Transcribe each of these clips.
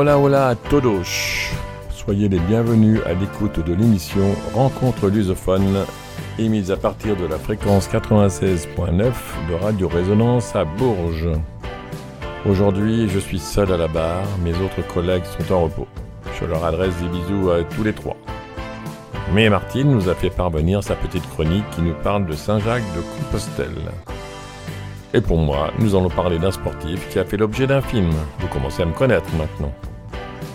Hola hola todos Soyez les bienvenus à l'écoute de l'émission Rencontre lusophone émise à partir de la fréquence 96.9 de Radio Résonance à Bourges. Aujourd'hui, je suis seul à la barre, mes autres collègues sont en repos. Je leur adresse des bisous à tous les trois. Mais Martine nous a fait parvenir sa petite chronique qui nous parle de Saint-Jacques de Compostelle. Et pour moi, nous allons parler d'un sportif qui a fait l'objet d'un film. Vous commencez à me connaître maintenant.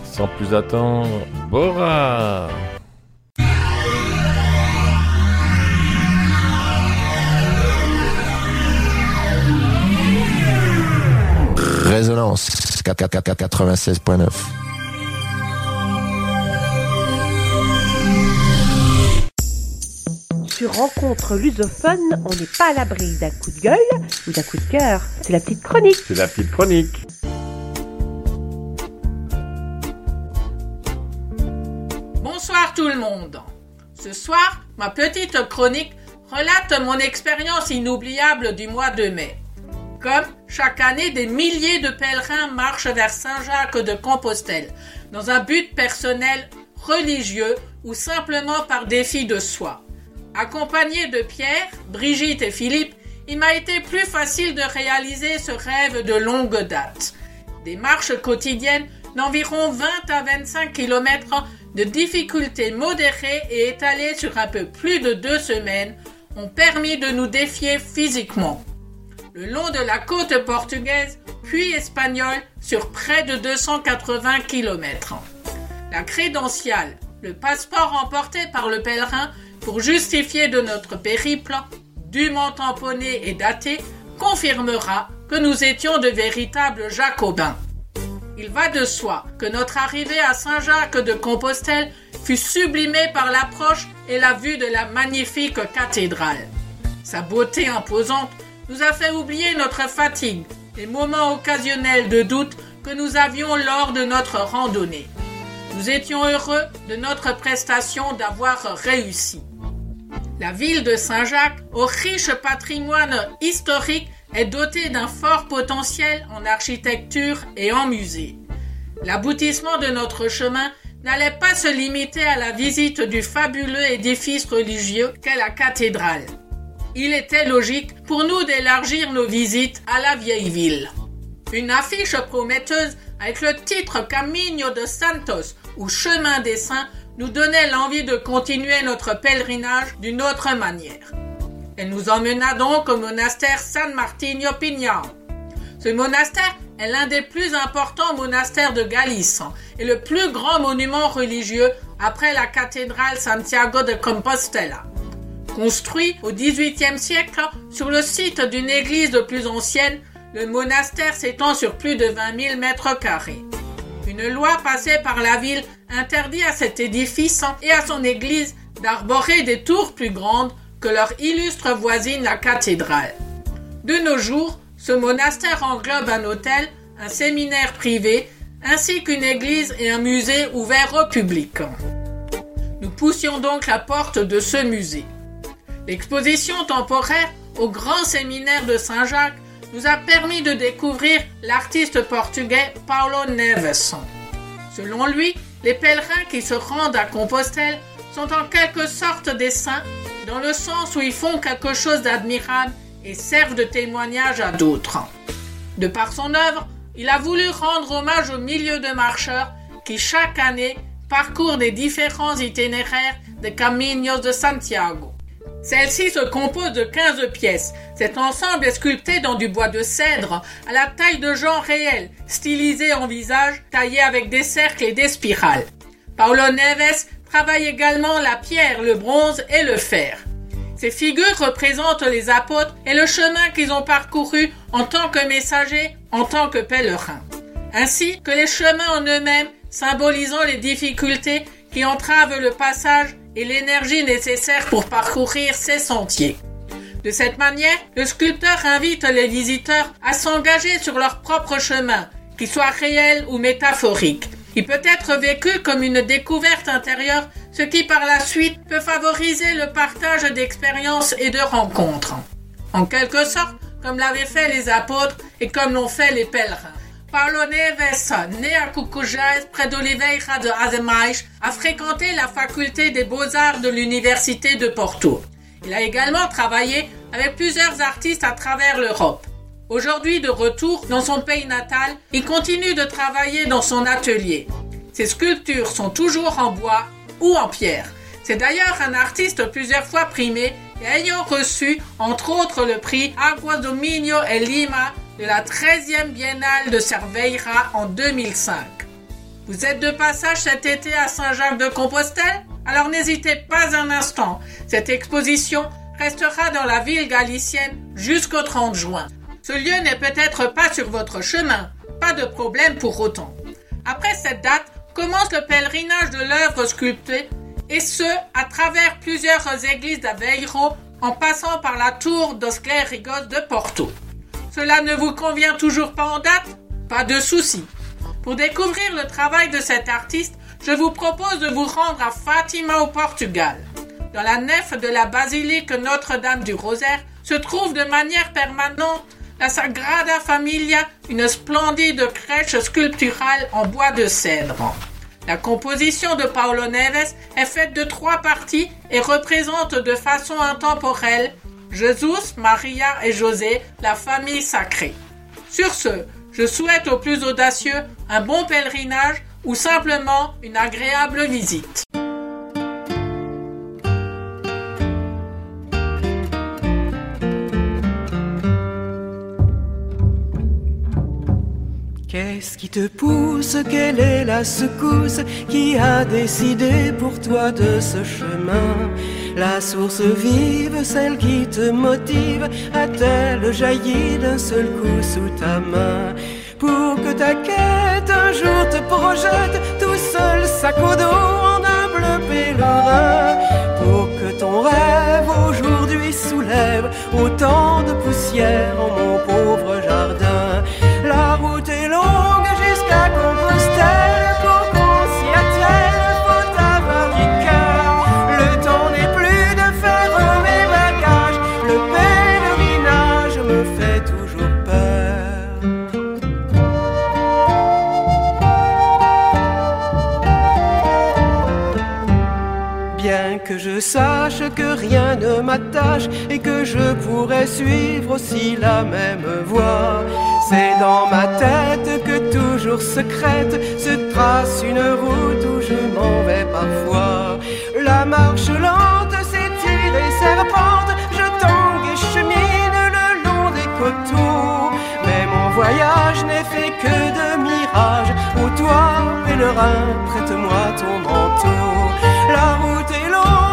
Sans plus attendre, Bora Résonance 96.9. Rencontre lusophone, on n'est pas à l'abri d'un coup de gueule ou d'un coup de cœur. C'est la petite chronique. C'est la petite chronique. Bonsoir tout le monde. Ce soir, ma petite chronique relate mon expérience inoubliable du mois de mai. Comme chaque année, des milliers de pèlerins marchent vers Saint-Jacques de Compostelle, dans un but personnel, religieux ou simplement par défi de soi. Accompagné de Pierre, Brigitte et Philippe, il m'a été plus facile de réaliser ce rêve de longue date. Des marches quotidiennes d'environ 20 à 25 km de difficultés modérées et étalées sur un peu plus de deux semaines ont permis de nous défier physiquement. Le long de la côte portugaise, puis espagnole, sur près de 280 km. La crédentiale, le passeport emporté par le pèlerin pour justifier de notre périple, dûment tamponné et daté, confirmera que nous étions de véritables jacobins. Il va de soi que notre arrivée à Saint-Jacques de Compostelle fut sublimée par l'approche et la vue de la magnifique cathédrale. Sa beauté imposante nous a fait oublier notre fatigue, les moments occasionnels de doute que nous avions lors de notre randonnée. Nous étions heureux de notre prestation d'avoir réussi. La ville de Saint-Jacques, au riche patrimoine historique, est dotée d'un fort potentiel en architecture et en musée. L'aboutissement de notre chemin n'allait pas se limiter à la visite du fabuleux édifice religieux qu'est la cathédrale. Il était logique pour nous d'élargir nos visites à la vieille ville. Une affiche prometteuse avec le titre Camino de Santos ou Chemin des Saints nous donnait l'envie de continuer notre pèlerinage d'une autre manière. Elle nous emmena donc au monastère San Martino Pignao. Ce monastère est l'un des plus importants monastères de Galice et le plus grand monument religieux après la cathédrale Santiago de Compostela. Construit au XVIIIe siècle sur le site d'une église de plus ancienne, le monastère s'étend sur plus de 20 000 mètres carrés. Une loi passée par la ville interdit à cet édifice et à son église d'arborer des tours plus grandes que leur illustre voisine la cathédrale. De nos jours, ce monastère englobe un hôtel, un séminaire privé, ainsi qu'une église et un musée ouvert au public. Nous poussions donc la porte de ce musée. L'exposition temporaire au grand séminaire de Saint-Jacques nous a permis de découvrir l'artiste portugais Paulo Neves. Selon lui, les pèlerins qui se rendent à Compostelle sont en quelque sorte des saints, dans le sens où ils font quelque chose d'admirable et servent de témoignage à d'autres. De par son œuvre, il a voulu rendre hommage aux milliers de marcheurs qui chaque année parcourent les différents itinéraires des Caminos de Santiago. Celle-ci se compose de 15 pièces. Cet ensemble est sculpté dans du bois de cèdre, à la taille de gens réels, stylisé en visage, taillé avec des cercles et des spirales. Paulo Neves travaille également la pierre, le bronze et le fer. Ces figures représentent les apôtres et le chemin qu'ils ont parcouru en tant que messagers, en tant que pèlerins. Ainsi que les chemins en eux-mêmes, symbolisant les difficultés qui entravent le passage et l'énergie nécessaire pour parcourir ces sentiers. De cette manière, le sculpteur invite les visiteurs à s'engager sur leur propre chemin, qu'il soit réel ou métaphorique. Il peut être vécu comme une découverte intérieure, ce qui par la suite peut favoriser le partage d'expériences et de rencontres. En quelque sorte, comme l'avaient fait les apôtres et comme l'ont fait les pèlerins. Paulo Neves, né à Cucujás, près d'Oliveira de Azemais, a fréquenté la faculté des beaux-arts de l'université de Porto. Il a également travaillé avec plusieurs artistes à travers l'Europe. Aujourd'hui de retour dans son pays natal, il continue de travailler dans son atelier. Ses sculptures sont toujours en bois ou en pierre. C'est d'ailleurs un artiste plusieurs fois primé et ayant reçu entre autres le prix Agua Dominio et Lima de la 13e Biennale de Cerveira en 2005. Vous êtes de passage cet été à Saint-Jacques-de-Compostelle? Alors n'hésitez pas un instant. Cette exposition restera dans la ville galicienne jusqu'au 30 juin. Ce lieu n'est peut-être pas sur votre chemin, pas de problème pour autant. Après cette date commence le pèlerinage de l'œuvre sculptée, et ce, à travers plusieurs églises d'Aveiro, en passant par la tour dos Clérigos de Porto. Cela ne vous convient toujours pas en date? Pas de souci. Pour découvrir le travail de cet artiste, je vous propose de vous rendre à Fatima au Portugal. Dans la nef de la basilique Notre-Dame du Rosaire se trouve de manière permanente la Sagrada Familia, une splendide crèche sculpturale en bois de cèdre. La composition de Paulo Neves est faite de trois parties et représente de façon intemporelle Jésus, Maria et José, la famille sacrée. Sur ce, je souhaite aux plus audacieux un bon pèlerinage ou simplement une agréable visite. Qu'est-ce qui te pousse? Quelle est la secousse qui a décidé pour toi de ce chemin? La source vive, celle qui te motive, a-t-elle jailli d'un seul coup sous ta main? Pour que ta quête un jour te projette tout seul sac au dos en humble pèlerin. Pour que ton rêve aujourd'hui soulève autant de poussière en mon pauvre jardin. La route que rien ne m'attache et que je pourrais suivre aussi la même voie, c'est dans ma tête que toujours secrète se trace une route où je m'en vais parfois. La marche lente s'étire et serpente, je tangue et chemine le long des coteaux. Mais mon voyage n'est fait que de mirages. Ô toi, pèlerin, prête-moi ton manteau. La route est longue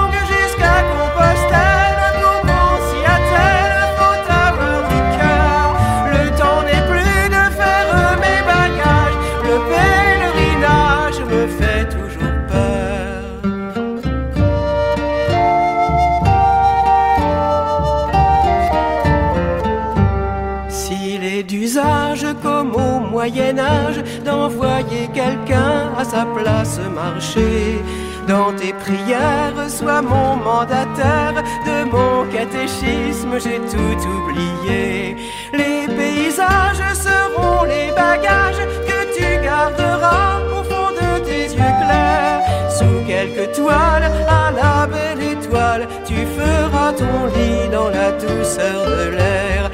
quelqu'un à sa place marcher, dans tes prières sois mon mandataire, de mon catéchisme j'ai tout oublié. Les paysages seront les bagages que tu garderas au fond de tes yeux clairs. Sous quelques toiles, à la belle étoile, tu feras ton lit dans la douceur de l'air.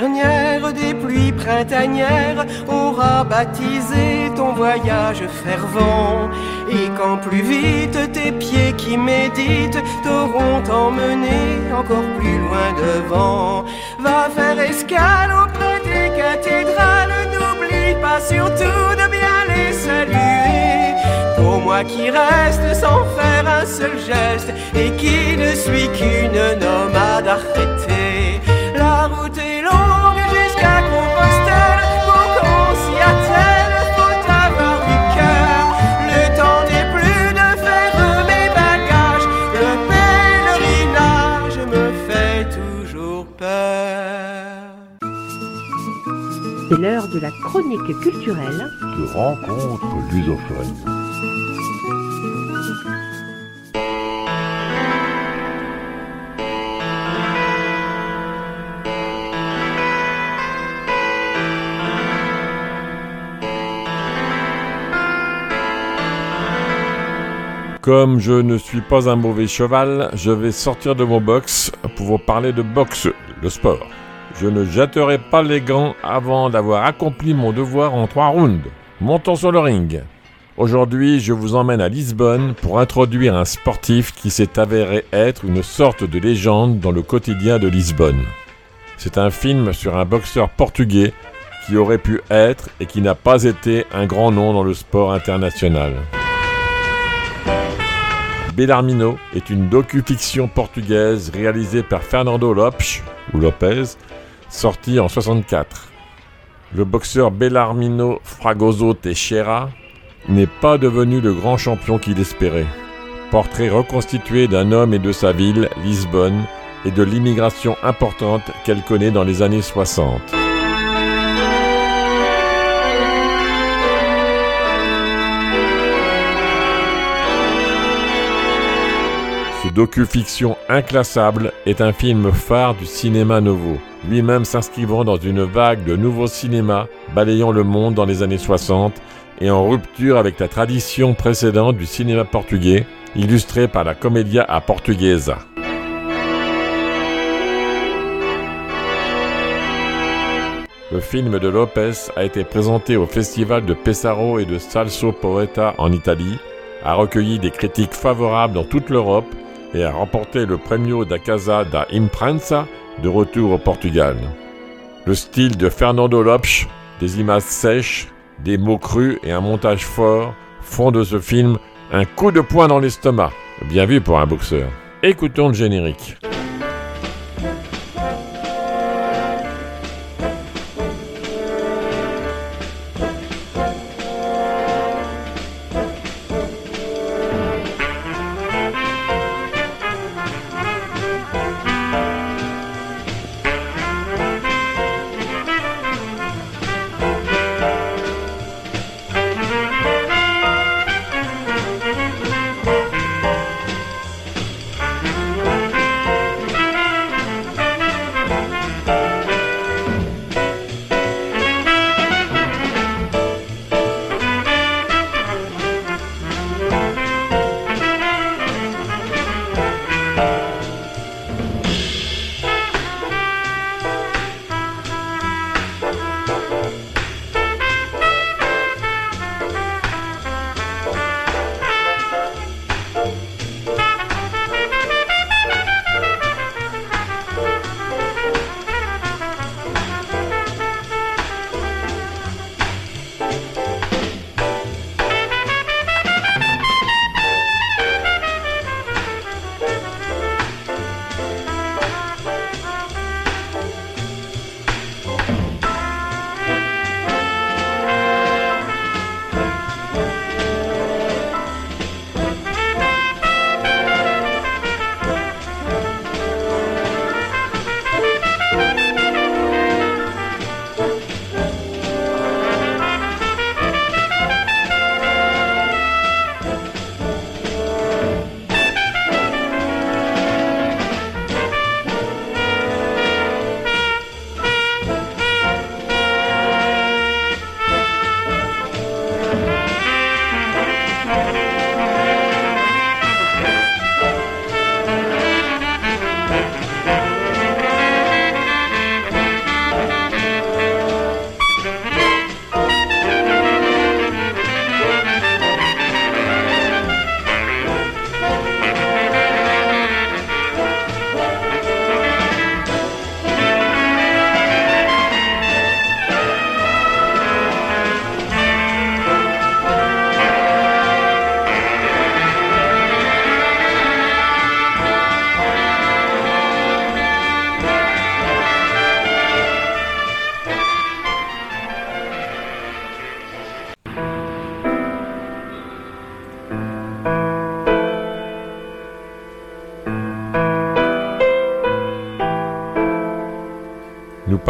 Dernière des pluies printanières aura baptisé ton voyage fervent, et quand plus vite tes pieds qui méditent t'auront emmené encore plus loin devant, va faire escale auprès des cathédrales, n'oublie pas surtout de bien les saluer. Pour moi qui reste sans faire un seul geste et qui ne suis qu'une nomade arrêtée. La route est jusqu'à Compostelle, pour qu'on s'y attienne, faut avoir du cœur. Le temps n'est plus de faire mes bagages, le pèlerinage me fait toujours peur. C'est l'heure de la chronique culturelle. Tu rencontres l'usophone. Comme je ne suis pas un mauvais cheval, je vais sortir de mon box pour vous parler de boxe, le sport. Je ne jetterai pas les gants avant d'avoir accompli mon devoir en trois rounds. Montons sur le ring. Aujourd'hui, je vous emmène à Lisbonne pour introduire un sportif qui s'est avéré être une sorte de légende dans le quotidien de Lisbonne. C'est un film sur un boxeur portugais qui aurait pu être et qui n'a pas été un grand nom dans le sport international. Bellarmino est une docu-fiction portugaise réalisée par Fernando Lopes, ou Lopez, sortie en 64. Le boxeur Bellarmino Fragoso Teixeira n'est pas devenu le grand champion qu'il espérait. Portrait reconstitué d'un homme et de sa ville, Lisbonne, et de l'immigration importante qu'elle connaît dans les années 60. Ce docu-fiction inclassable est un film phare du cinéma nouveau, lui-même s'inscrivant dans une vague de nouveaux cinémas balayant le monde dans les années 60 et en rupture avec la tradition précédente du cinéma portugais, illustrée par la Comédia à Portuguesa. Le film de Lopez a été présenté au festival de Pesaro et de Salso Poeta en Italie, a recueilli des critiques favorables dans toute l'Europe et a remporté le Premio da Casa da Imprensa de retour au Portugal. Le style de Fernando Lopes, des images sèches, des mots crus et un montage fort font de ce film un coup de poing dans l'estomac. Bien vu pour un boxeur. Écoutons le générique.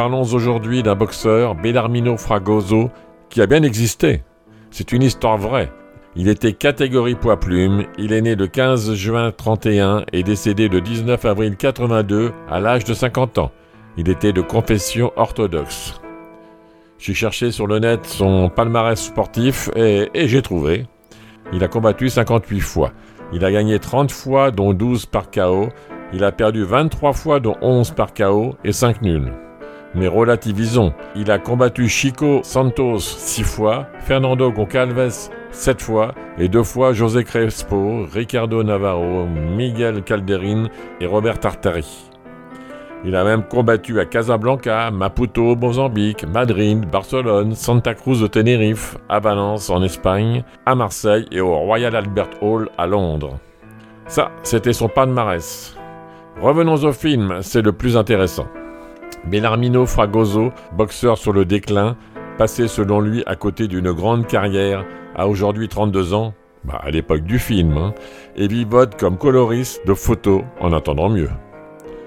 Parlons aujourd'hui d'un boxeur, Bellarmino Fragoso, qui a bien existé. C'est une histoire vraie. Il était catégorie poids plume, il est né le 15 juin 31 et décédé le 19 avril 82 à l'âge de 50 ans. Il était de confession orthodoxe. J'ai cherché sur le net son palmarès sportif et, et j'ai trouvé. Il a combattu 58 fois. Il a gagné 30 fois, dont 12 par KO. Il a perdu 23 fois, dont 11 par KO et 5 nuls. Mais relativisons. Il a combattu Chico Santos 6 fois, Fernando Goncalves 7 fois et 2 fois José Crespo, Ricardo Navarro, Miguel Calderin et Robert Tartari. Il a même combattu à Casablanca, Maputo, Mozambique, Madrid, Barcelone, Santa Cruz de Tenerife, à Valence en Espagne, à Marseille et au Royal Albert Hall à Londres. Ça, c'était son palmarès. Revenons au film, c'est le plus intéressant. Bellarmino Fragoso, boxeur sur le déclin, passé selon lui à côté d'une grande carrière, a aujourd'hui 32 ans, bah, à l'époque du film, hein, et vivote comme coloriste de photos en attendant mieux.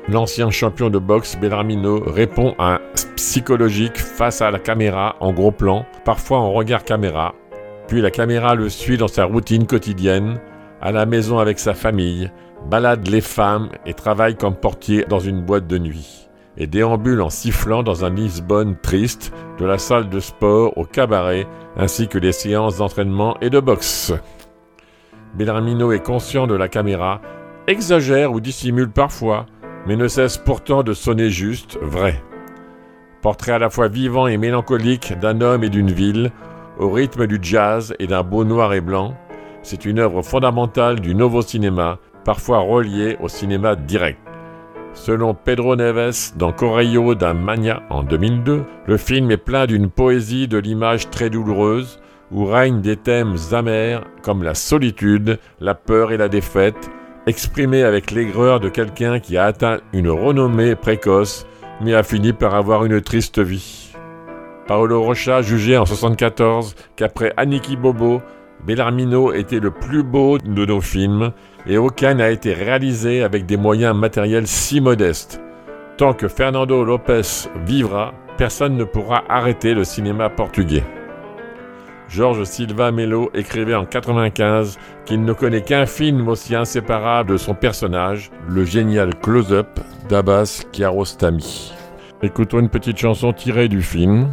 L'ancien champion de boxe Bellarmino répond à un psychologique face à la caméra en gros plan, parfois en regard caméra. Puis la caméra le suit dans sa routine quotidienne, à la maison avec sa famille, balade les femmes et travaille comme portier dans une boîte de nuit. Et déambule en sifflant dans un Lisbonne triste, de la salle de sport au cabaret, ainsi que les séances d'entraînement et de boxe. Bellarmino est conscient de la caméra, exagère ou dissimule parfois, mais ne cesse pourtant de sonner juste, vrai. Portrait à la fois vivant et mélancolique d'un homme et d'une ville, au rythme du jazz et d'un beau noir et blanc, c'est une œuvre fondamentale du nouveau cinéma, parfois reliée au cinéma direct. Selon Pedro Neves dans Correio da Mania en 2002, le film est plein d'une poésie de l'image très douloureuse, où règnent des thèmes amers comme la solitude, la peur et la défaite, exprimé avec l'aigreur de quelqu'un qui a atteint une renommée précoce, mais a fini par avoir une triste vie. Paolo Rocha jugeait en 1974 qu'après Aniki Bobo, Bellarmino était le plus beau de nos films et aucun n'a été réalisé avec des moyens matériels si modestes. Tant que Fernando Lopez vivra, personne ne pourra arrêter le cinéma portugais. Georges Silva Melo écrivait en 95 qu'il ne connaît qu'un film aussi inséparable de son personnage, le génial close-up d'Abbas Kiarostami. Écoutons une petite chanson tirée du film.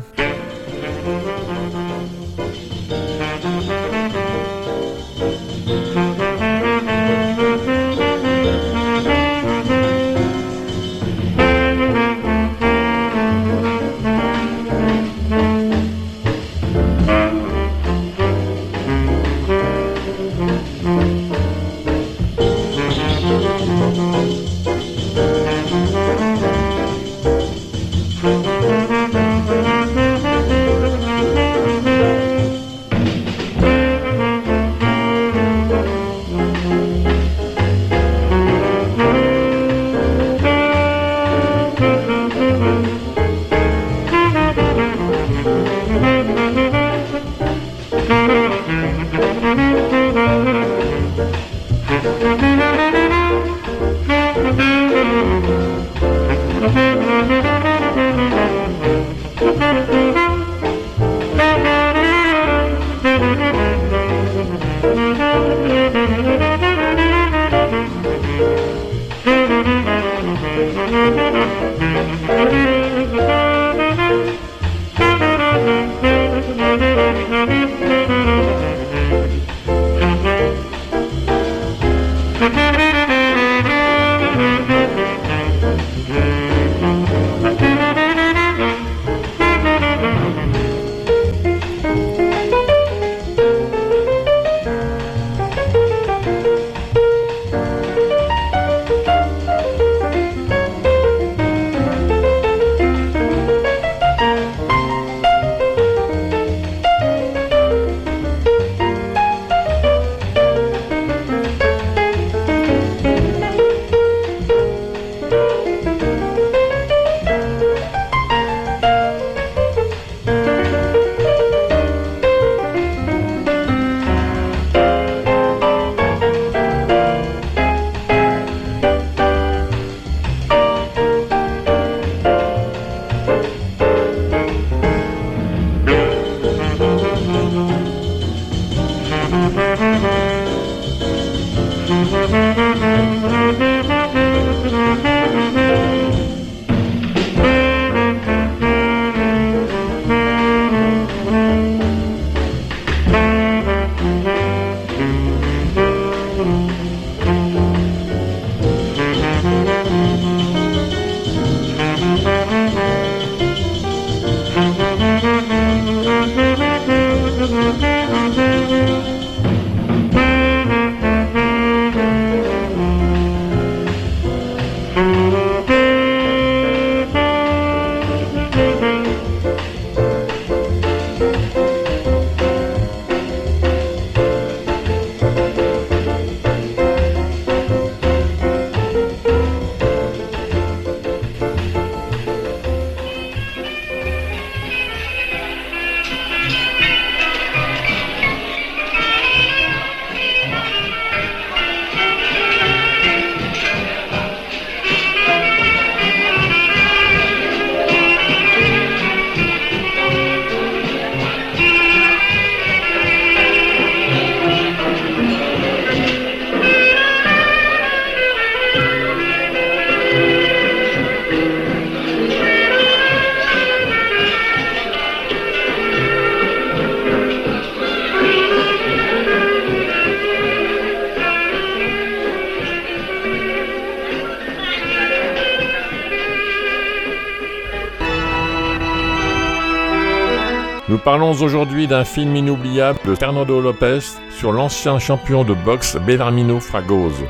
Aujourd'hui d'un film inoubliable de Fernando Lopez sur l'ancien champion de boxe Bellarmino Fragoso.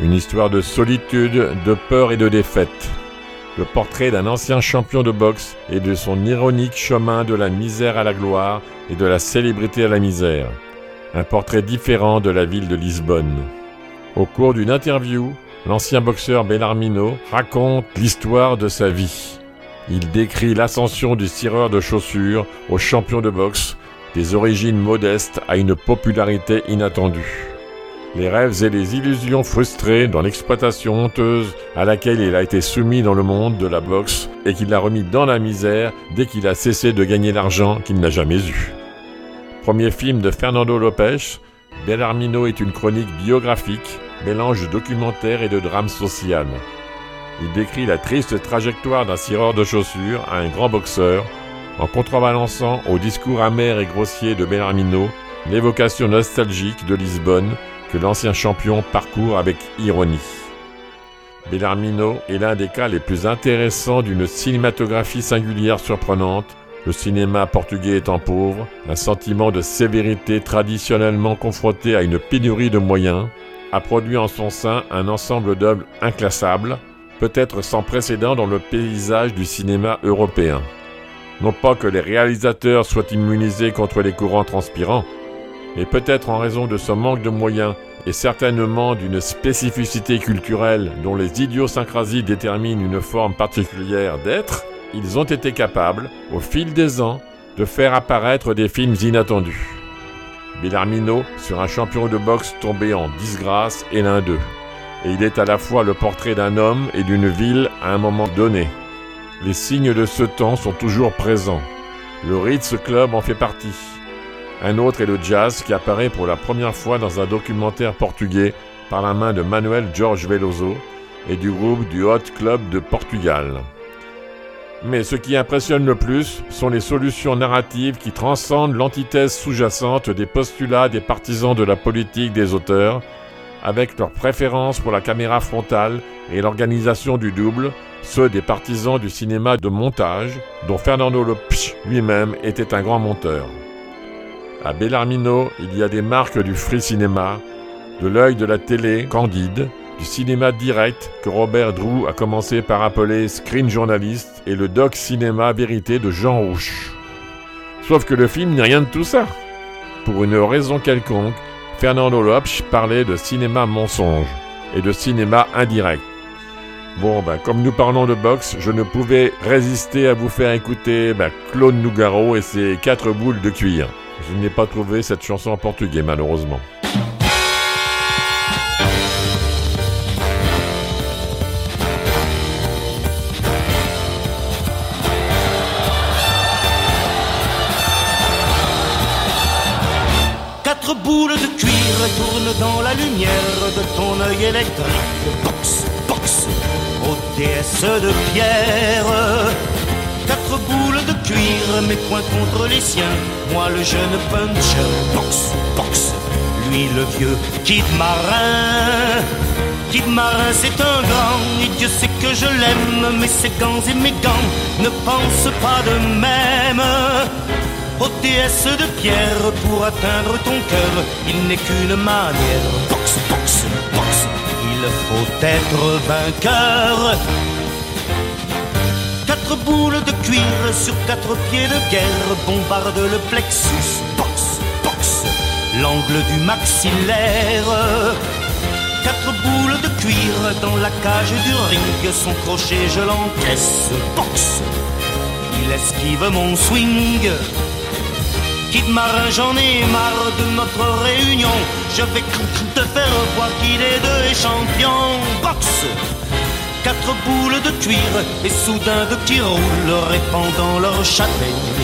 Une histoire de solitude, de peur et de défaite. Le portrait d'un ancien champion de boxe et de son ironique chemin de la misère à la gloire et de la célébrité à la misère. Un portrait différent de la ville de Lisbonne. Au cours d'une interview, l'ancien boxeur Bellarmino raconte l'histoire de sa vie. Il décrit l'ascension du tireur de chaussures au champion de boxe, des origines modestes à une popularité inattendue. Les rêves et les illusions frustrées dans l'exploitation honteuse à laquelle il a été soumis dans le monde de la boxe et qu'il a remis dans la misère dès qu'il a cessé de gagner l'argent qu'il n'a jamais eu. Premier film de Fernando Lopez, Bellarmino est une chronique biographique, mélange de documentaire et de drame social. Il décrit la triste trajectoire d'un cireur de chaussures à un grand boxeur, en contrebalançant au discours amer et grossier de Bellarmino l'évocation nostalgique de Lisbonne que l'ancien champion parcourt avec ironie. Bellarmino est l'un des cas les plus intéressants d'une cinématographie singulière surprenante, le cinéma portugais étant pauvre, un sentiment de sévérité traditionnellement confronté à une pénurie de moyens, a produit en son sein un ensemble d'œuvres inclassables, peut-être sans précédent dans le paysage du cinéma européen. Non pas que les réalisateurs soient immunisés contre les courants transpirants, mais peut-être en raison de ce manque de moyens et certainement d'une spécificité culturelle dont les idiosyncrasies déterminent une forme particulière d'être, ils ont été capables, au fil des ans, de faire apparaître des films inattendus. Bellarmino sur un champion de boxe tombé en disgrâce est l'un d'eux et il est à la fois le portrait d'un homme et d'une ville à un moment donné. Les signes de ce temps sont toujours présents. Le Ritz Club en fait partie. Un autre est le jazz qui apparaît pour la première fois dans un documentaire portugais par la main de Manuel Jorge Veloso et du groupe du Hot Club de Portugal. Mais ce qui impressionne le plus sont les solutions narratives qui transcendent l'antithèse sous-jacente des postulats des partisans de la politique des auteurs avec leur préférence pour la caméra frontale et l'organisation du double, ceux des partisans du cinéma de montage, dont Fernando Lopes lui-même était un grand monteur. À Bellarmino, il y a des marques du free cinéma, de l'œil de la télé candide, du cinéma direct que Robert Drew a commencé par appeler screen journaliste et le doc cinéma vérité de Jean Rouche. Sauf que le film n'est rien de tout ça. Pour une raison quelconque, Fernando Lopes parlait de cinéma mensonge et de cinéma indirect. Bon, ben, comme nous parlons de boxe, je ne pouvais résister à vous faire écouter ben, Claude Nougaro et ses quatre boules de cuir. Je n'ai pas trouvé cette chanson en portugais, malheureusement. Électrique. Box, box, ô déesse de pierre. Quatre boules de cuir, mes poings contre les siens. Moi le jeune puncher. Box, box, lui le vieux kid marin. Kid marin, c'est un grand, et Dieu sait que je l'aime, mais ses gants et mes gants ne pensent pas de même. Déesse de pierre, pour atteindre ton cœur, il n'est qu'une manière. Faut être vainqueur. Quatre boules de cuir sur quatre pieds de guerre bombardent le plexus. Box, box, l'angle du maxillaire. Quatre boules de cuir dans la cage du ring, son crochet je l'encaisse. Box, il esquive mon swing. Kid marin, j'en ai marre de notre réunion. Je vais te faire voir qu'il est deux champion. Boxe, quatre boules de cuir et soudain de qui roulent, répandant leur châtaigne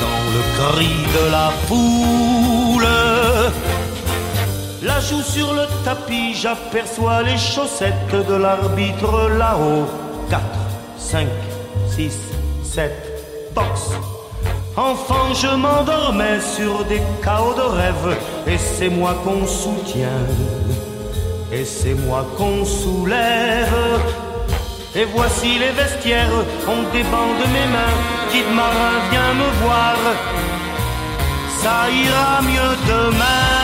dans le cri de la foule. La joue sur le tapis, j'aperçois les chaussettes de l'arbitre là-haut. 4, 5, 6, 7, boxe. Enfant, je m'endormais sur des chaos de rêve, et c'est moi qu'on soutient, et c'est moi qu'on soulève. Et voici les vestiaires, on débande mes mains. Dites marin, viens me voir. Ça ira mieux demain.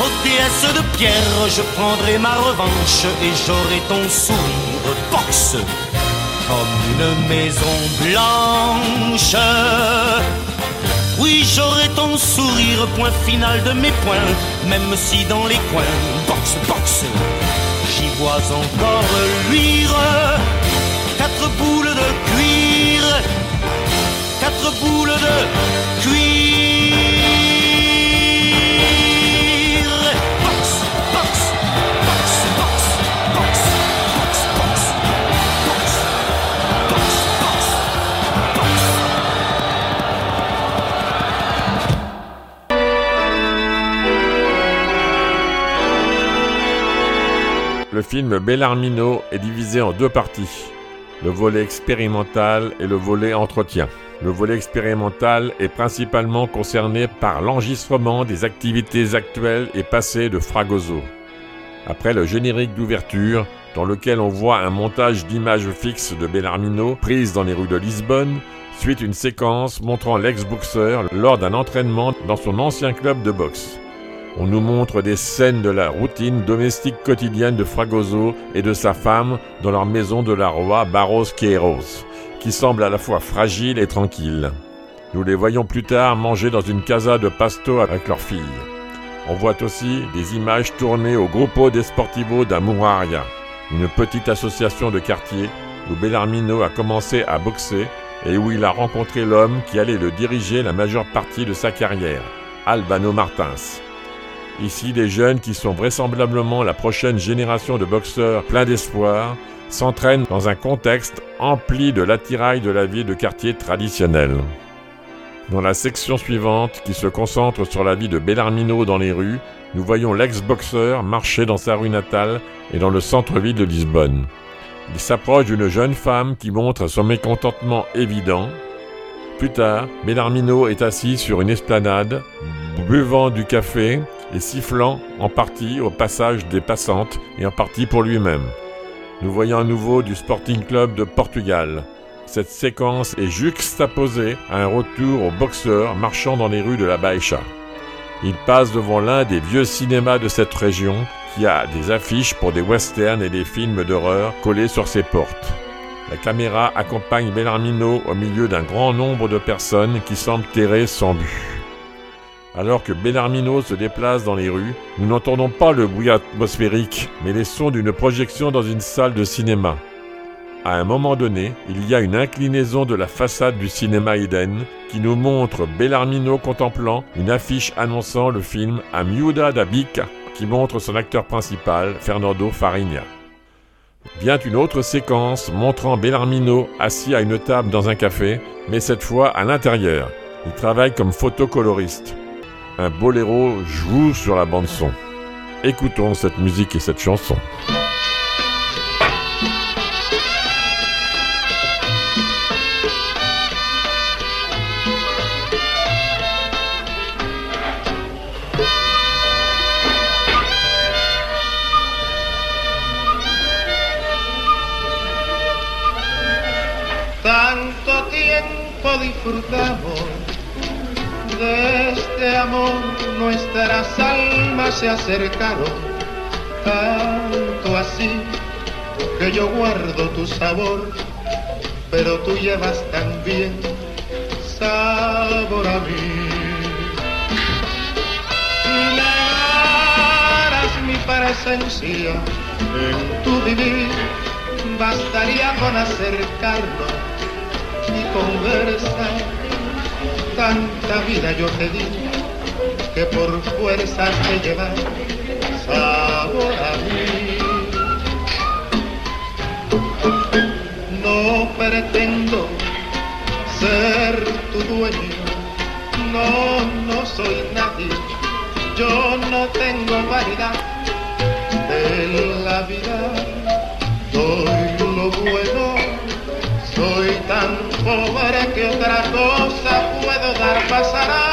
Ô déesse de pierre, je prendrai ma revanche et j'aurai ton sourire boxe comme une maison blanche. Oui, j'aurai ton sourire, point final de mes points, même si dans les coins, boxe, boxe, j'y vois encore luire quatre boules de cuir, quatre boules de cuir. Le film Bellarmino est divisé en deux parties, le volet expérimental et le volet entretien. Le volet expérimental est principalement concerné par l'enregistrement des activités actuelles et passées de Fragoso. Après le générique d'ouverture, dans lequel on voit un montage d'images fixes de Bellarmino prises dans les rues de Lisbonne, suite une séquence montrant l'ex-boxeur lors d'un entraînement dans son ancien club de boxe. On nous montre des scènes de la routine domestique quotidienne de Fragoso et de sa femme dans leur maison de la roi Barros Queiroz, qui semble à la fois fragile et tranquille. Nous les voyons plus tard manger dans une casa de pasto avec leur fille. On voit aussi des images tournées au Grupo Desportivo da Muraria, une petite association de quartier où Bellarmino a commencé à boxer et où il a rencontré l'homme qui allait le diriger la majeure partie de sa carrière, Albano Martins. Ici, des jeunes qui sont vraisemblablement la prochaine génération de boxeurs pleins d'espoir s'entraînent dans un contexte empli de l'attirail de la vie de quartier traditionnelle. Dans la section suivante, qui se concentre sur la vie de Bellarmino dans les rues, nous voyons l'ex-boxeur marcher dans sa rue natale et dans le centre-ville de Lisbonne. Il s'approche d'une jeune femme qui montre son mécontentement évident. Plus tard, Bellarmino est assis sur une esplanade, buvant du café et sifflant en partie au passage des passantes et en partie pour lui-même. Nous voyons à nouveau du Sporting Club de Portugal. Cette séquence est juxtaposée à un retour au boxeur marchant dans les rues de la Baixa. Il passe devant l'un des vieux cinémas de cette région qui a des affiches pour des westerns et des films d'horreur collés sur ses portes. La caméra accompagne Bellarmino au milieu d'un grand nombre de personnes qui semblent terrées sans but. Alors que Bellarmino se déplace dans les rues, nous n'entendons pas le bruit atmosphérique, mais les sons d'une projection dans une salle de cinéma. À un moment donné, il y a une inclinaison de la façade du cinéma Eden qui nous montre Bellarmino contemplant une affiche annonçant le film A Miuda da Bica qui montre son acteur principal, Fernando Farinha. Vient une autre séquence montrant Bellarmino assis à une table dans un café, mais cette fois à l'intérieur. Il travaille comme photocoloriste. Un boléro joue sur la bande son. Écoutons cette musique et cette chanson. Se acercaron, tanto así que yo guardo tu sabor, pero tú llevas también sabor a mí. Negarás mi presencia en tu vivir, bastaría con acercarnos y conversar. Tanta vida yo te di que por fuerza te lleva sabor a mí. No pretendo ser tu dueño, no, no soy nadie, yo no tengo vanidad de la vida, doy lo bueno soy tan pobre que otra cosa puedo dar. Pasarán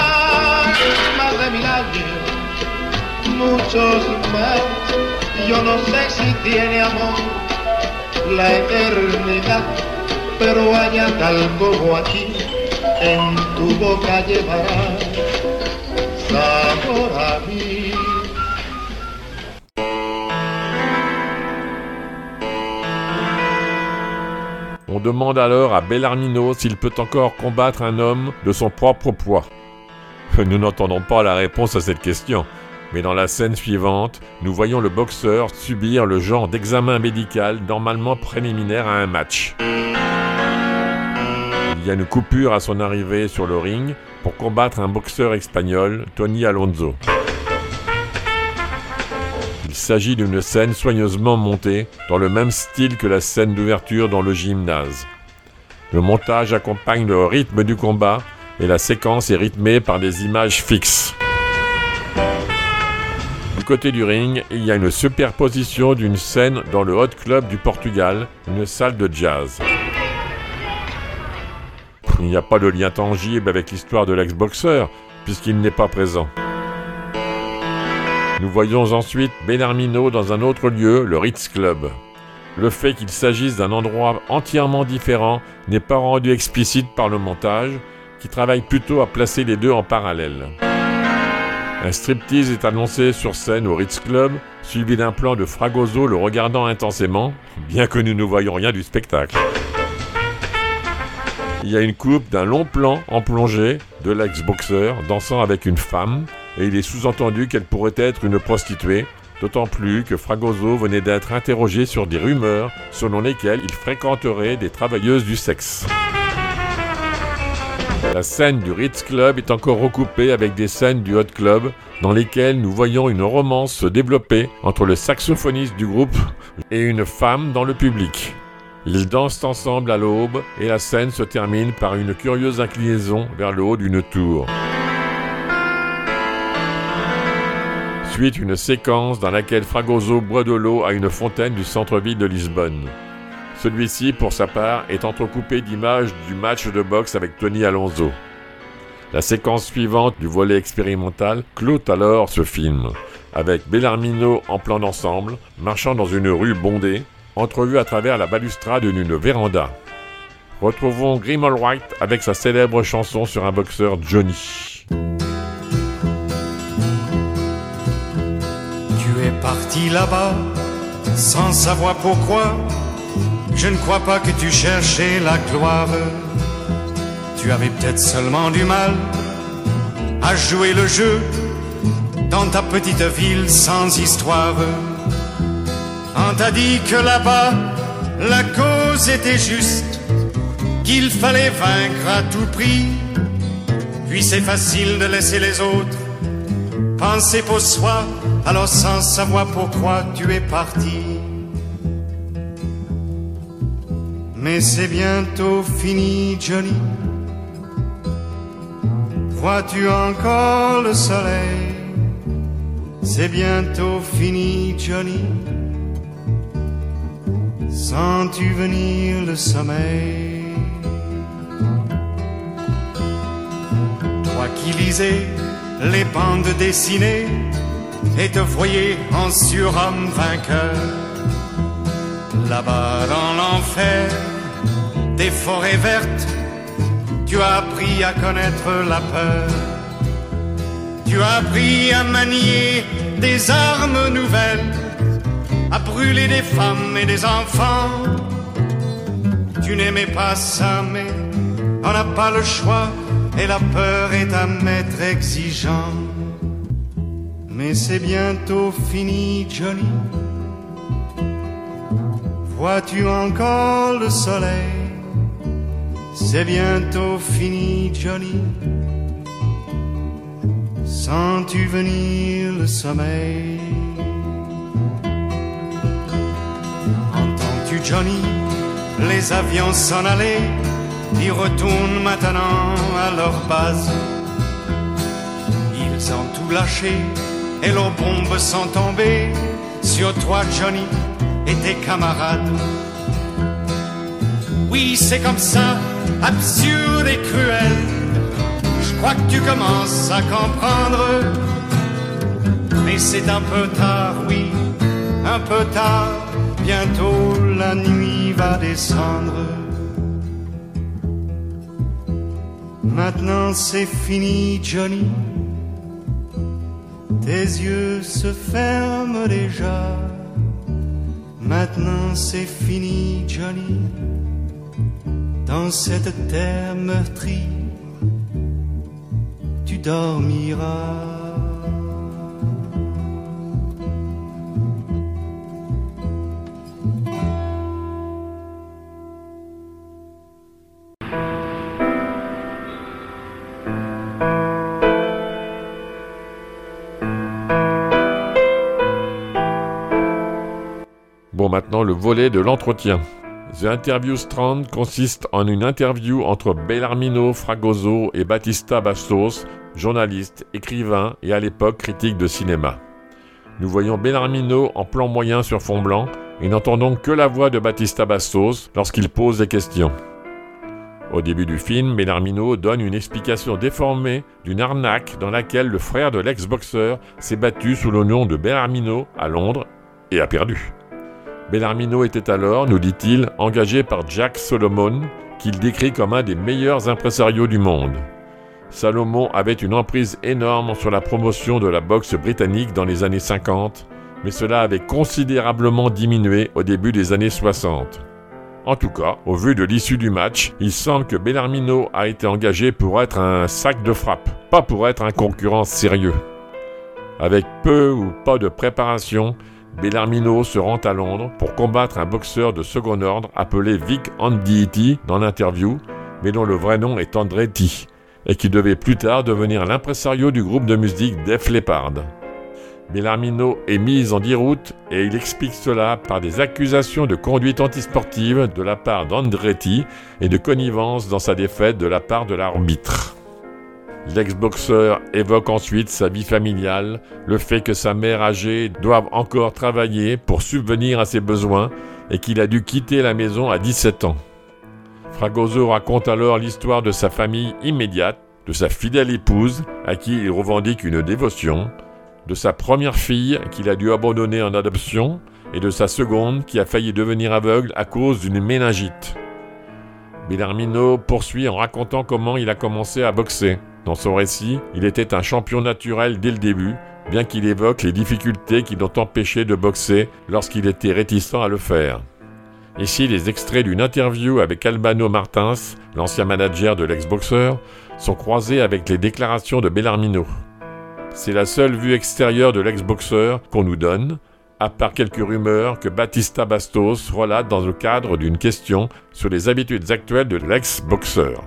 On demande alors à Bellarmino s'il peut encore combattre un homme de son propre poids. Nous n'entendons pas la réponse à cette question, mais dans la scène suivante, nous voyons le boxeur subir le genre d'examen médical normalement préliminaire à un match. Il y a une coupure à son arrivée sur le ring pour combattre un boxeur espagnol, Tony Alonso. Il s'agit d'une scène soigneusement montée, dans le même style que la scène d'ouverture dans le gymnase. Le montage accompagne le rythme du combat et la séquence est rythmée par des images fixes. Du côté du ring, il y a une superposition d'une scène dans le Hot Club du Portugal, une salle de jazz. Il n'y a pas de lien tangible avec l'histoire de l'ex-boxeur, puisqu'il n'est pas présent. Nous voyons ensuite Benarmino dans un autre lieu, le Ritz Club. Le fait qu'il s'agisse d'un endroit entièrement différent n'est pas rendu explicite par le montage, qui travaille plutôt à placer les deux en parallèle. Un striptease est annoncé sur scène au Ritz Club, suivi d'un plan de Fragoso le regardant intensément, bien que nous ne voyions rien du spectacle. Il y a une coupe d'un long plan en plongée de l'ex-boxeur dansant avec une femme, et il est sous-entendu qu'elle pourrait être une prostituée, d'autant plus que Fragoso venait d'être interrogé sur des rumeurs selon lesquelles il fréquenterait des travailleuses du sexe. La scène du Ritz Club est encore recoupée avec des scènes du Hot Club dans lesquelles nous voyons une romance se développer entre le saxophoniste du groupe et une femme dans le public. Ils dansent ensemble à l'aube et la scène se termine par une curieuse inclinaison vers le haut d'une tour. Suite une séquence dans laquelle Fragoso boit de l'eau à une fontaine du centre-ville de Lisbonne. Celui-ci, pour sa part, est entrecoupé d'images du match de boxe avec Tony Alonso. La séquence suivante du volet expérimental clôt alors ce film, avec Bellarmino en plan d'ensemble, marchant dans une rue bondée, entrevue à travers la balustrade d'une véranda. Retrouvons Grimald White avec sa célèbre chanson sur un boxeur Johnny. Tu es parti là-bas sans savoir pourquoi. Je ne crois pas que tu cherchais la gloire. Tu avais peut-être seulement du mal à jouer le jeu dans ta petite ville sans histoire. On t'a dit que là-bas, la cause était juste, qu'il fallait vaincre à tout prix. Puis c'est facile de laisser les autres penser pour soi, alors sans savoir pourquoi tu es parti. Mais c'est bientôt fini, Johnny. Vois-tu encore le soleil? C'est bientôt fini, Johnny. Sens-tu venir le sommeil? Toi qui lisais les bandes dessinées et te voyais en surhomme vainqueur, là-bas dans l'enfer, des forêts vertes, tu as appris à connaître la peur. Tu as appris à manier des armes nouvelles, à brûler des femmes et des enfants. Tu n'aimais pas ça, mais on n'a pas le choix, et la peur est un maître exigeant. Mais c'est bientôt fini, Johnny. Vois-tu encore le soleil? C'est bientôt fini, Johnny. Sens-tu venir le sommeil? Entends-tu, Johnny, les avions s'en aller? Ils retournent maintenant à leur base. Ils ont tout lâché et leurs bombes sont tombées sur toi, Johnny et tes camarades. Oui, c'est comme ça, absurde et cruel. Je crois que tu commences à comprendre. Mais c'est un peu tard, oui, un peu tard. Bientôt la nuit va descendre. Maintenant c'est fini, Johnny. Tes yeux se ferment déjà. Maintenant c'est fini, Johnny. Dans cette terre meurtrie, tu dormiras. Bon, maintenant le volet de l'entretien. The Interview Strand consiste en une interview entre Bellarmino Fragoso et Battista Bastos, journaliste, écrivain et à l'époque critique de cinéma. Nous voyons Bellarmino en plan moyen sur fond blanc et n'entendons que la voix de Battista Bastos lorsqu'il pose des questions. Au début du film, Bellarmino donne une explication déformée d'une arnaque dans laquelle le frère de l'ex-boxeur s'est battu sous le nom de Bellarmino à Londres et a perdu. Bellarmino était alors, nous dit-il, engagé par Jack Solomon, qu'il décrit comme un des meilleurs impresarios du monde. Salomon avait une emprise énorme sur la promotion de la boxe britannique dans les années 50, mais cela avait considérablement diminué au début des années 60. En tout cas, au vu de l'issue du match, il semble que Bellarmino a été engagé pour être un sac de frappe, pas pour être un concurrent sérieux. Avec peu ou pas de préparation, Bellarmino se rend à Londres pour combattre un boxeur de second ordre appelé Vic Andretti dans l'interview, mais dont le vrai nom est Andretti, et qui devait plus tard devenir l'impresario du groupe de musique Def Leppard. Bellarmino est mis en déroute et il explique cela par des accusations de conduite antisportive de la part d'Andretti et de connivence dans sa défaite de la part de l'arbitre. L'ex-boxeur évoque ensuite sa vie familiale, le fait que sa mère âgée doive encore travailler pour subvenir à ses besoins et qu'il a dû quitter la maison à 17 ans. Fragoso raconte alors l'histoire de sa famille immédiate, de sa fidèle épouse à qui il revendique une dévotion, de sa première fille qu'il a dû abandonner en adoption et de sa seconde qui a failli devenir aveugle à cause d'une méningite. Bellarmino poursuit en racontant comment il a commencé à boxer. Dans son récit, il était un champion naturel dès le début, bien qu'il évoque les difficultés qui l'ont empêché de boxer lorsqu'il était réticent à le faire. Ici, les extraits d'une interview avec Albano Martins, l'ancien manager de l'ex-boxeur, sont croisés avec les déclarations de Bellarmino. C'est la seule vue extérieure de l'ex-boxeur qu'on nous donne, à part quelques rumeurs que Batista Bastos relate dans le cadre d'une question sur les habitudes actuelles de l'ex-boxeur.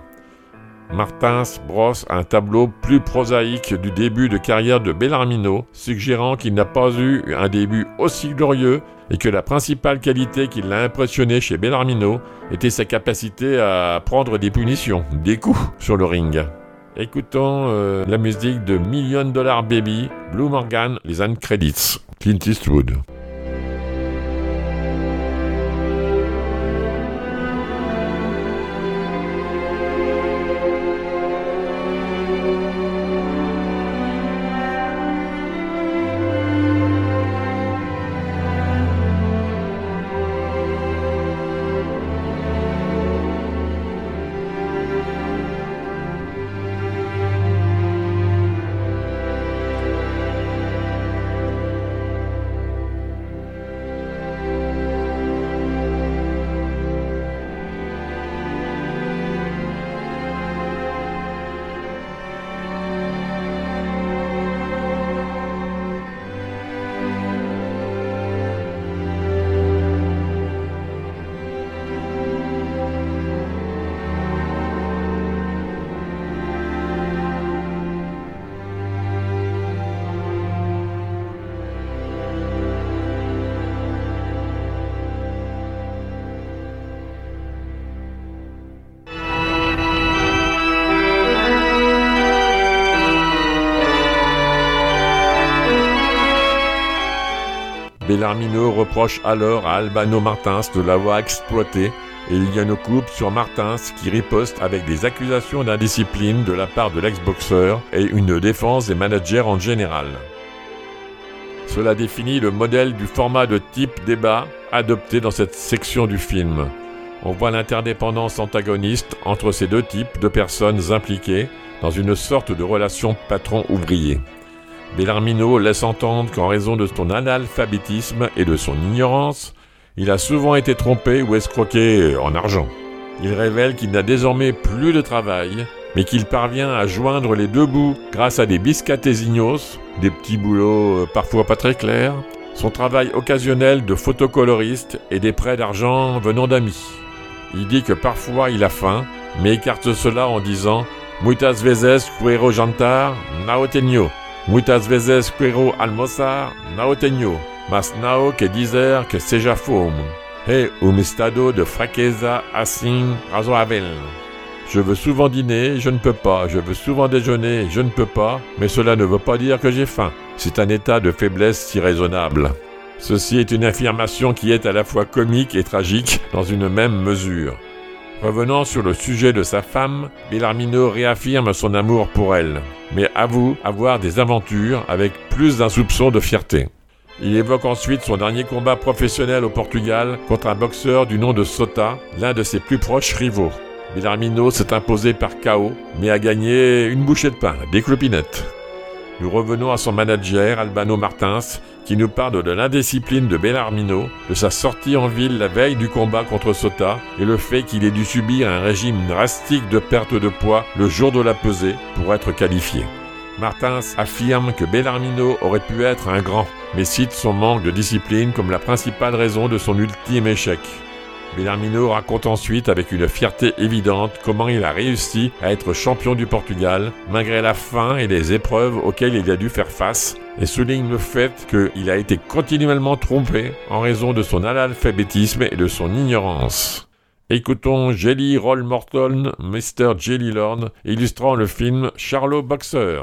Martins brosse un tableau plus prosaïque du début de carrière de Bellarmino, suggérant qu'il n'a pas eu un début aussi glorieux et que la principale qualité qui l'a impressionné chez Bellarmino était sa capacité à prendre des punitions, des coups sur le ring. Écoutons euh, la musique de Million Dollar Baby, Blue Morgan, les Anne Clint Eastwood. Bellarmino reproche alors à Albano Martins de l'avoir exploité et il y a une coupe sur Martins qui riposte avec des accusations d'indiscipline de la part de l'ex-boxeur et une défense des managers en général. Cela définit le modèle du format de type débat adopté dans cette section du film. On voit l'interdépendance antagoniste entre ces deux types de personnes impliquées dans une sorte de relation patron-ouvrier. Bellarmino laisse entendre qu'en raison de son analphabétisme et de son ignorance, il a souvent été trompé ou escroqué en argent. Il révèle qu'il n'a désormais plus de travail, mais qu'il parvient à joindre les deux bouts grâce à des biscatesignos, des petits boulots euh, parfois pas très clairs, son travail occasionnel de photocoloriste et des prêts d'argent venant d'amis. Il dit que parfois il a faim, mais écarte cela en disant Muitas vezes quiero jantar. Muitas vezes quiero almoçar, tenho. Mas nao que dizer que seja fome. He um estado de fraqueza assim razoável. Je veux souvent dîner, je ne peux pas. Je veux souvent déjeuner, je ne peux pas. Mais cela ne veut pas dire que j'ai faim. C'est un état de faiblesse si raisonnable. Ceci est une affirmation qui est à la fois comique et tragique dans une même mesure. Revenant sur le sujet de sa femme, Bellarmino réaffirme son amour pour elle, mais avoue avoir des aventures avec plus d'un soupçon de fierté. Il évoque ensuite son dernier combat professionnel au Portugal contre un boxeur du nom de Sota, l'un de ses plus proches rivaux. Bellarmino s'est imposé par KO, mais a gagné une bouchée de pain, des clopinettes. Nous revenons à son manager, Albano Martins, qui nous parle de l'indiscipline de Bellarmino, de sa sortie en ville la veille du combat contre Sota et le fait qu'il ait dû subir un régime drastique de perte de poids le jour de la pesée pour être qualifié. Martins affirme que Bellarmino aurait pu être un grand, mais cite son manque de discipline comme la principale raison de son ultime échec. Bellarmino raconte ensuite avec une fierté évidente comment il a réussi à être champion du Portugal malgré la faim et les épreuves auxquelles il a dû faire face et souligne le fait qu'il a été continuellement trompé en raison de son analphabétisme et de son ignorance. Écoutons Jelly Roll Morton, Mr. Jelly Lord, illustrant le film Charlot Boxer.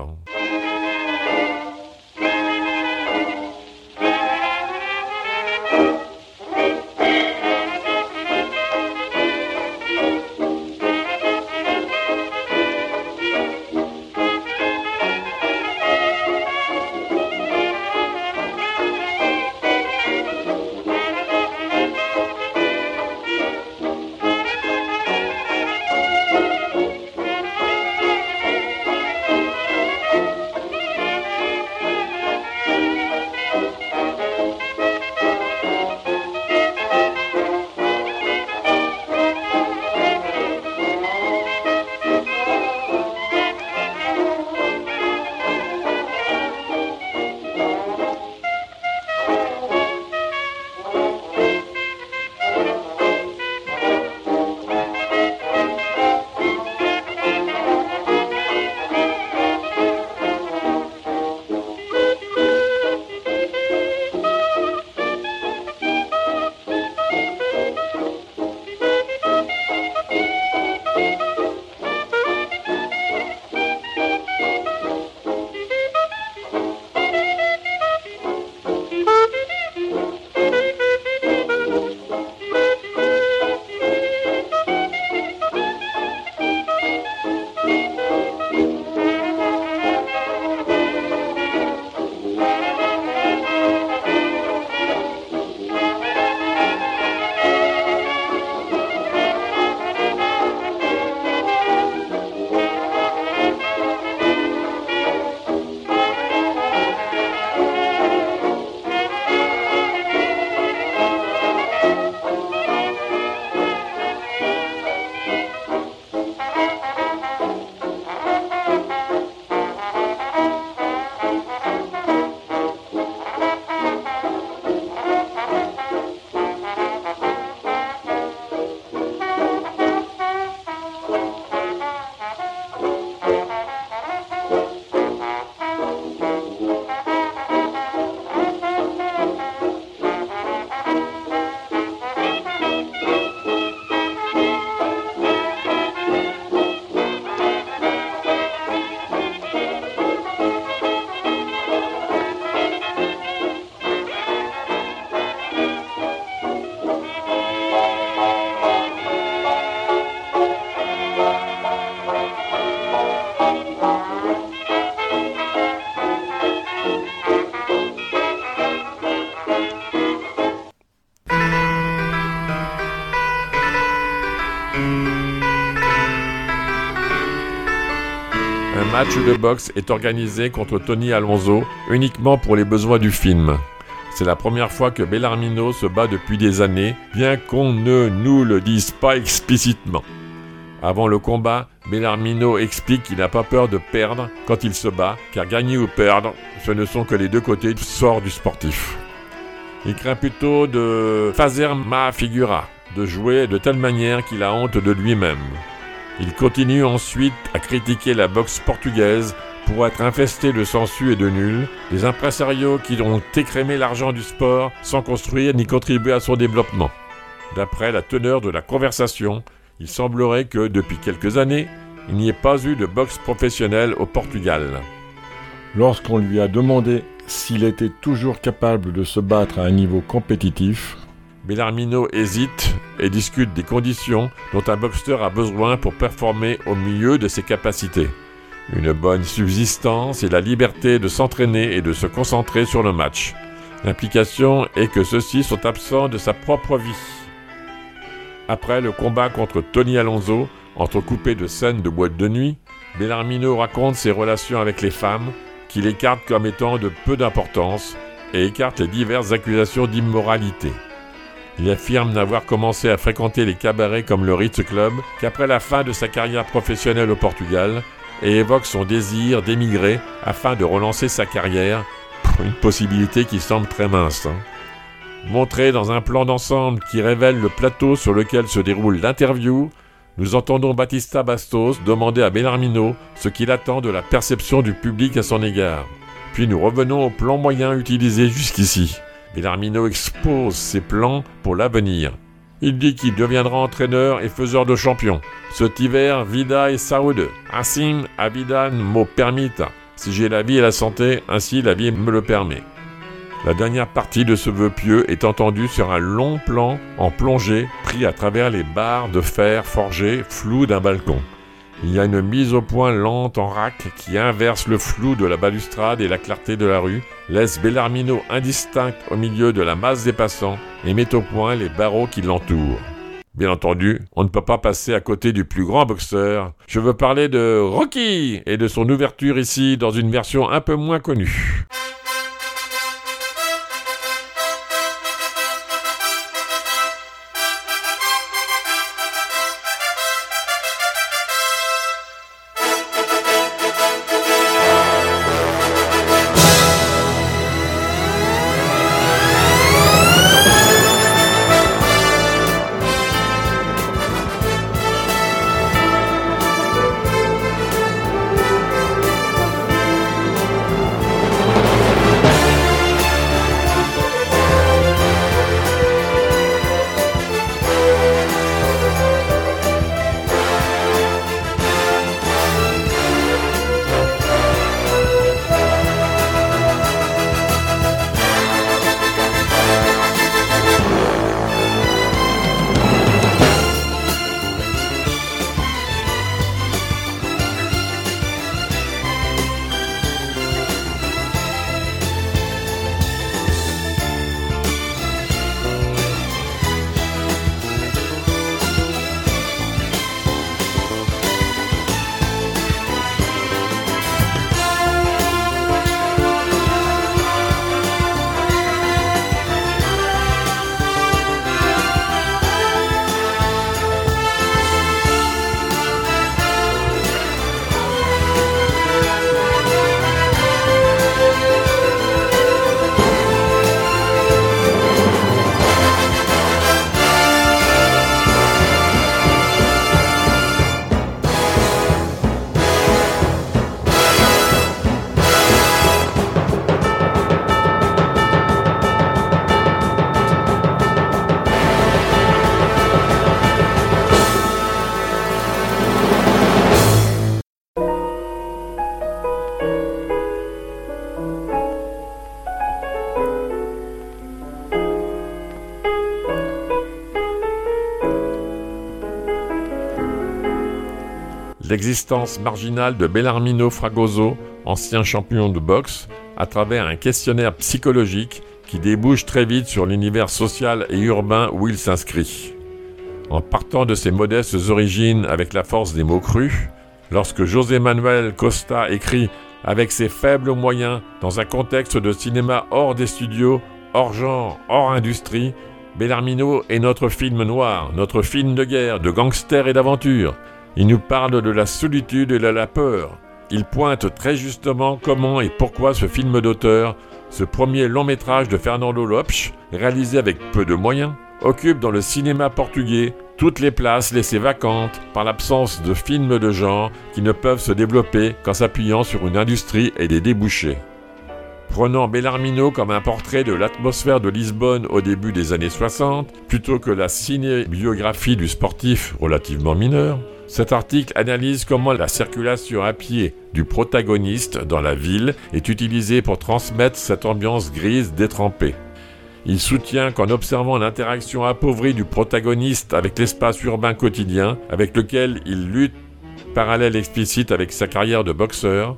Match de boxe est organisé contre Tony Alonso uniquement pour les besoins du film. C'est la première fois que Bellarmino se bat depuis des années, bien qu'on ne nous le dise pas explicitement. Avant le combat, Bellarmino explique qu'il n'a pas peur de perdre quand il se bat, car gagner ou perdre, ce ne sont que les deux côtés du sort du sportif. Il craint plutôt de fazer ma figura, de jouer de telle manière qu'il a honte de lui-même. Il continue ensuite à critiquer la boxe portugaise pour être infesté de sensu et de nuls, des impresarios qui ont écrémé l'argent du sport sans construire ni contribuer à son développement. D'après la teneur de la conversation, il semblerait que depuis quelques années, il n'y ait pas eu de boxe professionnelle au Portugal. Lorsqu'on lui a demandé s'il était toujours capable de se battre à un niveau compétitif, Bellarmino hésite et discute des conditions dont un boxeur a besoin pour performer au milieu de ses capacités. Une bonne subsistance et la liberté de s'entraîner et de se concentrer sur le match. L'implication est que ceux-ci sont absents de sa propre vie. Après le combat contre Tony Alonso, entrecoupé de scènes de boîte de nuit, Bellarmino raconte ses relations avec les femmes, qu'il écarte comme étant de peu d'importance, et écarte les diverses accusations d'immoralité. Il affirme n'avoir commencé à fréquenter les cabarets comme le Ritz Club qu'après la fin de sa carrière professionnelle au Portugal et évoque son désir d'émigrer afin de relancer sa carrière, une possibilité qui semble très mince. Hein. Montré dans un plan d'ensemble qui révèle le plateau sur lequel se déroule l'interview, nous entendons Batista Bastos demander à Bellarmino ce qu'il attend de la perception du public à son égard. Puis nous revenons au plan moyen utilisé jusqu'ici. Bellarmino expose ses plans pour l'avenir. Il dit qu'il deviendra entraîneur et faiseur de champions. Cet hiver, vida et saoud. Assim, abidan mo permita. Si j'ai la vie et la santé, ainsi la vie me le permet. La dernière partie de ce vœu pieux est entendue sur un long plan en plongée pris à travers les barres de fer forgées floues d'un balcon. Il y a une mise au point lente en rack qui inverse le flou de la balustrade et la clarté de la rue, laisse Bellarmino indistinct au milieu de la masse des passants et met au point les barreaux qui l'entourent. Bien entendu, on ne peut pas passer à côté du plus grand boxeur. Je veux parler de Rocky et de son ouverture ici dans une version un peu moins connue. L'existence marginale de Bellarmino Fragoso, ancien champion de boxe, à travers un questionnaire psychologique qui débouche très vite sur l'univers social et urbain où il s'inscrit. En partant de ses modestes origines avec la force des mots crus, Lorsque José Manuel Costa écrit avec ses faibles moyens, dans un contexte de cinéma hors des studios, hors genre, hors industrie, Bellarmino est notre film noir, notre film de guerre, de gangsters et d'aventure. Il nous parle de la solitude et de la peur. Il pointe très justement comment et pourquoi ce film d'auteur, ce premier long métrage de Fernando Lopes, réalisé avec peu de moyens, occupe dans le cinéma portugais toutes les places laissées vacantes par l'absence de films de genre qui ne peuvent se développer qu'en s'appuyant sur une industrie et des débouchés. Prenant Bellarmino comme un portrait de l'atmosphère de Lisbonne au début des années 60, plutôt que la ciné-biographie du sportif relativement mineur, cet article analyse comment la circulation à pied du protagoniste dans la ville est utilisée pour transmettre cette ambiance grise détrempée. Il soutient qu'en observant l'interaction appauvrie du protagoniste avec l'espace urbain quotidien, avec lequel il lutte, parallèle explicite avec sa carrière de boxeur,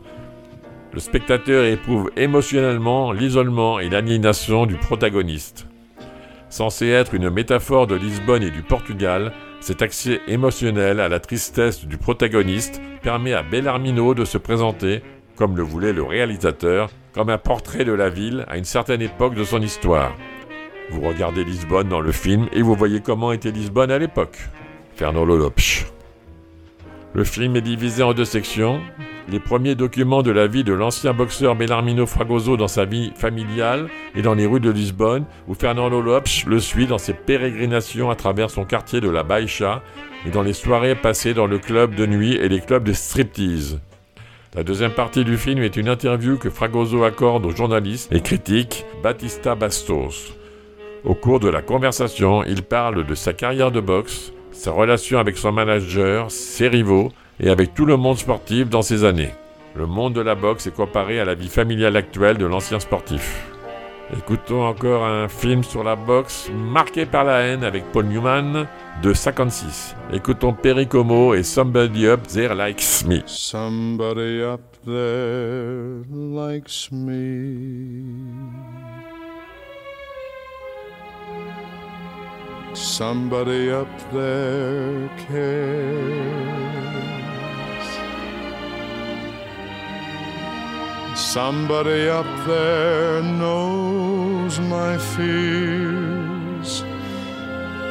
le spectateur éprouve émotionnellement l'isolement et l'aliénation du protagoniste. Censé être une métaphore de Lisbonne et du Portugal, cet accès émotionnel à la tristesse du protagoniste permet à Bellarmino de se présenter, comme le voulait le réalisateur, comme un portrait de la ville à une certaine époque de son histoire. Vous regardez Lisbonne dans le film et vous voyez comment était Lisbonne à l'époque. Fernando Lopes. Le film est divisé en deux sections. Les premiers documents de la vie de l'ancien boxeur Bellarmino Fragoso dans sa vie familiale et dans les rues de Lisbonne, où Fernando Lopes le suit dans ses pérégrinations à travers son quartier de la Baixa et dans les soirées passées dans le club de nuit et les clubs de striptease. La deuxième partie du film est une interview que Fragoso accorde au journaliste et critique Batista Bastos. Au cours de la conversation, il parle de sa carrière de boxe, sa relation avec son manager, ses rivaux et avec tout le monde sportif dans ces années. Le monde de la boxe est comparé à la vie familiale actuelle de l'ancien sportif. Écoutons encore un film sur la boxe marqué par la haine avec Paul Newman de 56. Écoutons Perry Como et Somebody Up There Likes Me. Somebody up there likes me. Somebody up there cares. Somebody up there knows my fears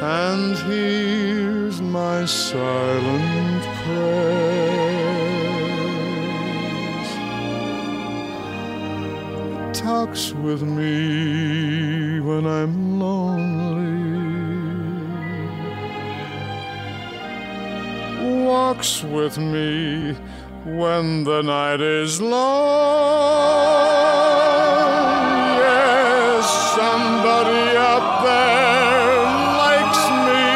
and hears my silent prayers. Talks with me when I'm lonely. walks with me when the night is long. Yes, somebody up there likes me.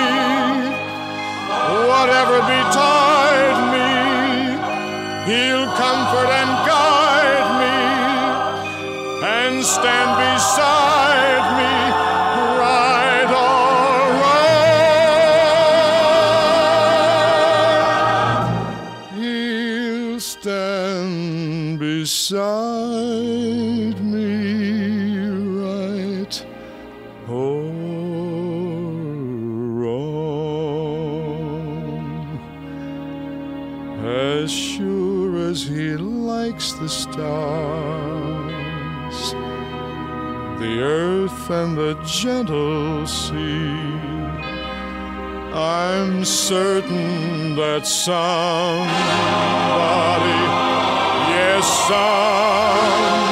Whatever betide me, he'll comfort and guide me and stand beside the gentle sea. I'm certain that somebody, yes, somebody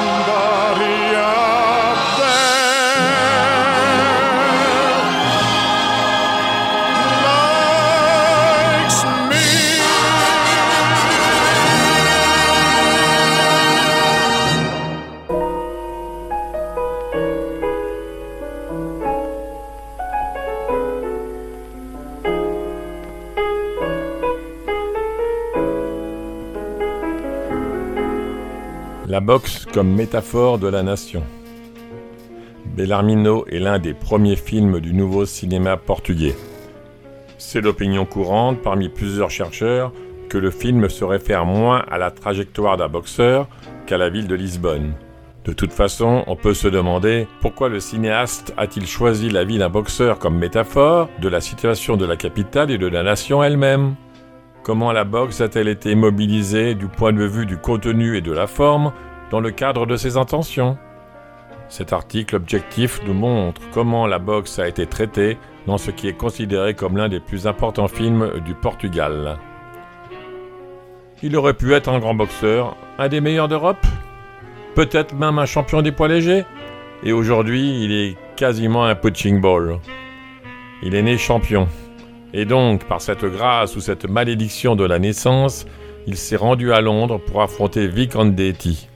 boxe comme métaphore de la nation. Bellarmino est l'un des premiers films du nouveau cinéma portugais. C'est l'opinion courante parmi plusieurs chercheurs que le film se réfère moins à la trajectoire d'un boxeur qu'à la ville de Lisbonne. De toute façon, on peut se demander pourquoi le cinéaste a-t-il choisi la vie d'un boxeur comme métaphore de la situation de la capitale et de la nation elle-même? Comment la boxe a-t-elle été mobilisée du point de vue du contenu et de la forme dans le cadre de ses intentions Cet article objectif nous montre comment la boxe a été traitée dans ce qui est considéré comme l'un des plus importants films du Portugal. Il aurait pu être un grand boxeur, un des meilleurs d'Europe, peut-être même un champion des poids légers, et aujourd'hui il est quasiment un punching ball. Il est né champion. Et donc, par cette grâce ou cette malédiction de la naissance, il s'est rendu à Londres pour affronter Vic Andetti.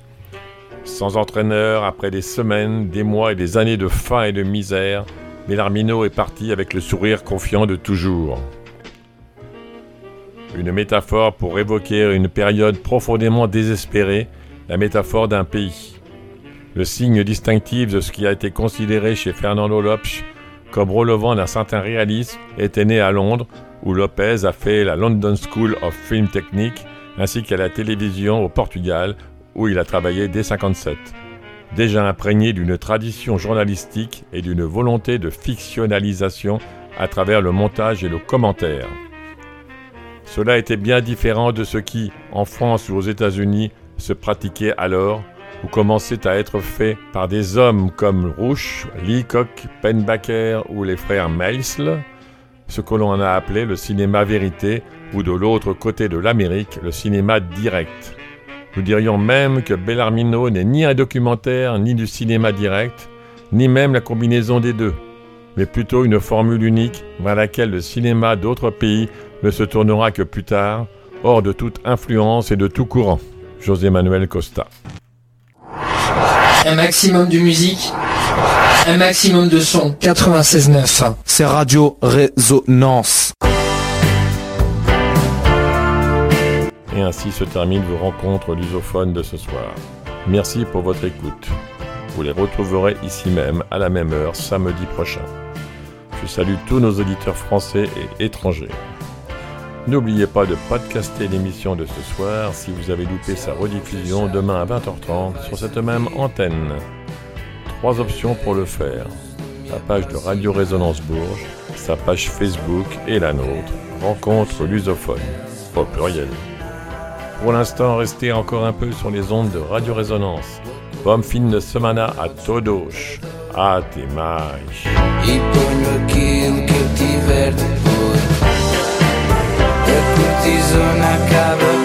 Sans entraîneur, après des semaines, des mois et des années de faim et de misère, Bellarmino est parti avec le sourire confiant de toujours. Une métaphore pour évoquer une période profondément désespérée, la métaphore d'un pays. Le signe distinctif de ce qui a été considéré chez Fernando Lopes comme relevant d'un certain réalisme, était né à Londres, où Lopez a fait la London School of Film Technique, ainsi qu'à la télévision au Portugal, où il a travaillé dès 57. Déjà imprégné d'une tradition journalistique et d'une volonté de fictionnalisation à travers le montage et le commentaire. Cela était bien différent de ce qui, en France ou aux États-Unis, se pratiquait alors, ou commençait à être fait par des hommes comme Rouch, Leacock, Penbacker ou les frères Maisle, ce que l'on a appelé le cinéma vérité, ou de l'autre côté de l'Amérique, le cinéma direct. Nous dirions même que Bellarmino n'est ni un documentaire, ni du cinéma direct, ni même la combinaison des deux, mais plutôt une formule unique vers laquelle le cinéma d'autres pays ne se tournera que plus tard, hors de toute influence et de tout courant. José Manuel Costa. Un maximum de musique, un maximum de son. 96.9. C'est Radio Résonance. Ainsi se termine vos rencontres lusophones de ce soir. Merci pour votre écoute. Vous les retrouverez ici même, à la même heure, samedi prochain. Je salue tous nos auditeurs français et étrangers. N'oubliez pas de podcaster l'émission de ce soir si vous avez loupé sa rediffusion demain à 20h30 sur cette même antenne. Trois options pour le faire. La page de Radio Résonance Bourges, sa page Facebook et la nôtre, Rencontre lusophone, au pluriel. Pour l'instant, restez encore un peu sur les ondes de Radio Résonance. Bonne fin de semana a todos. Até mais. A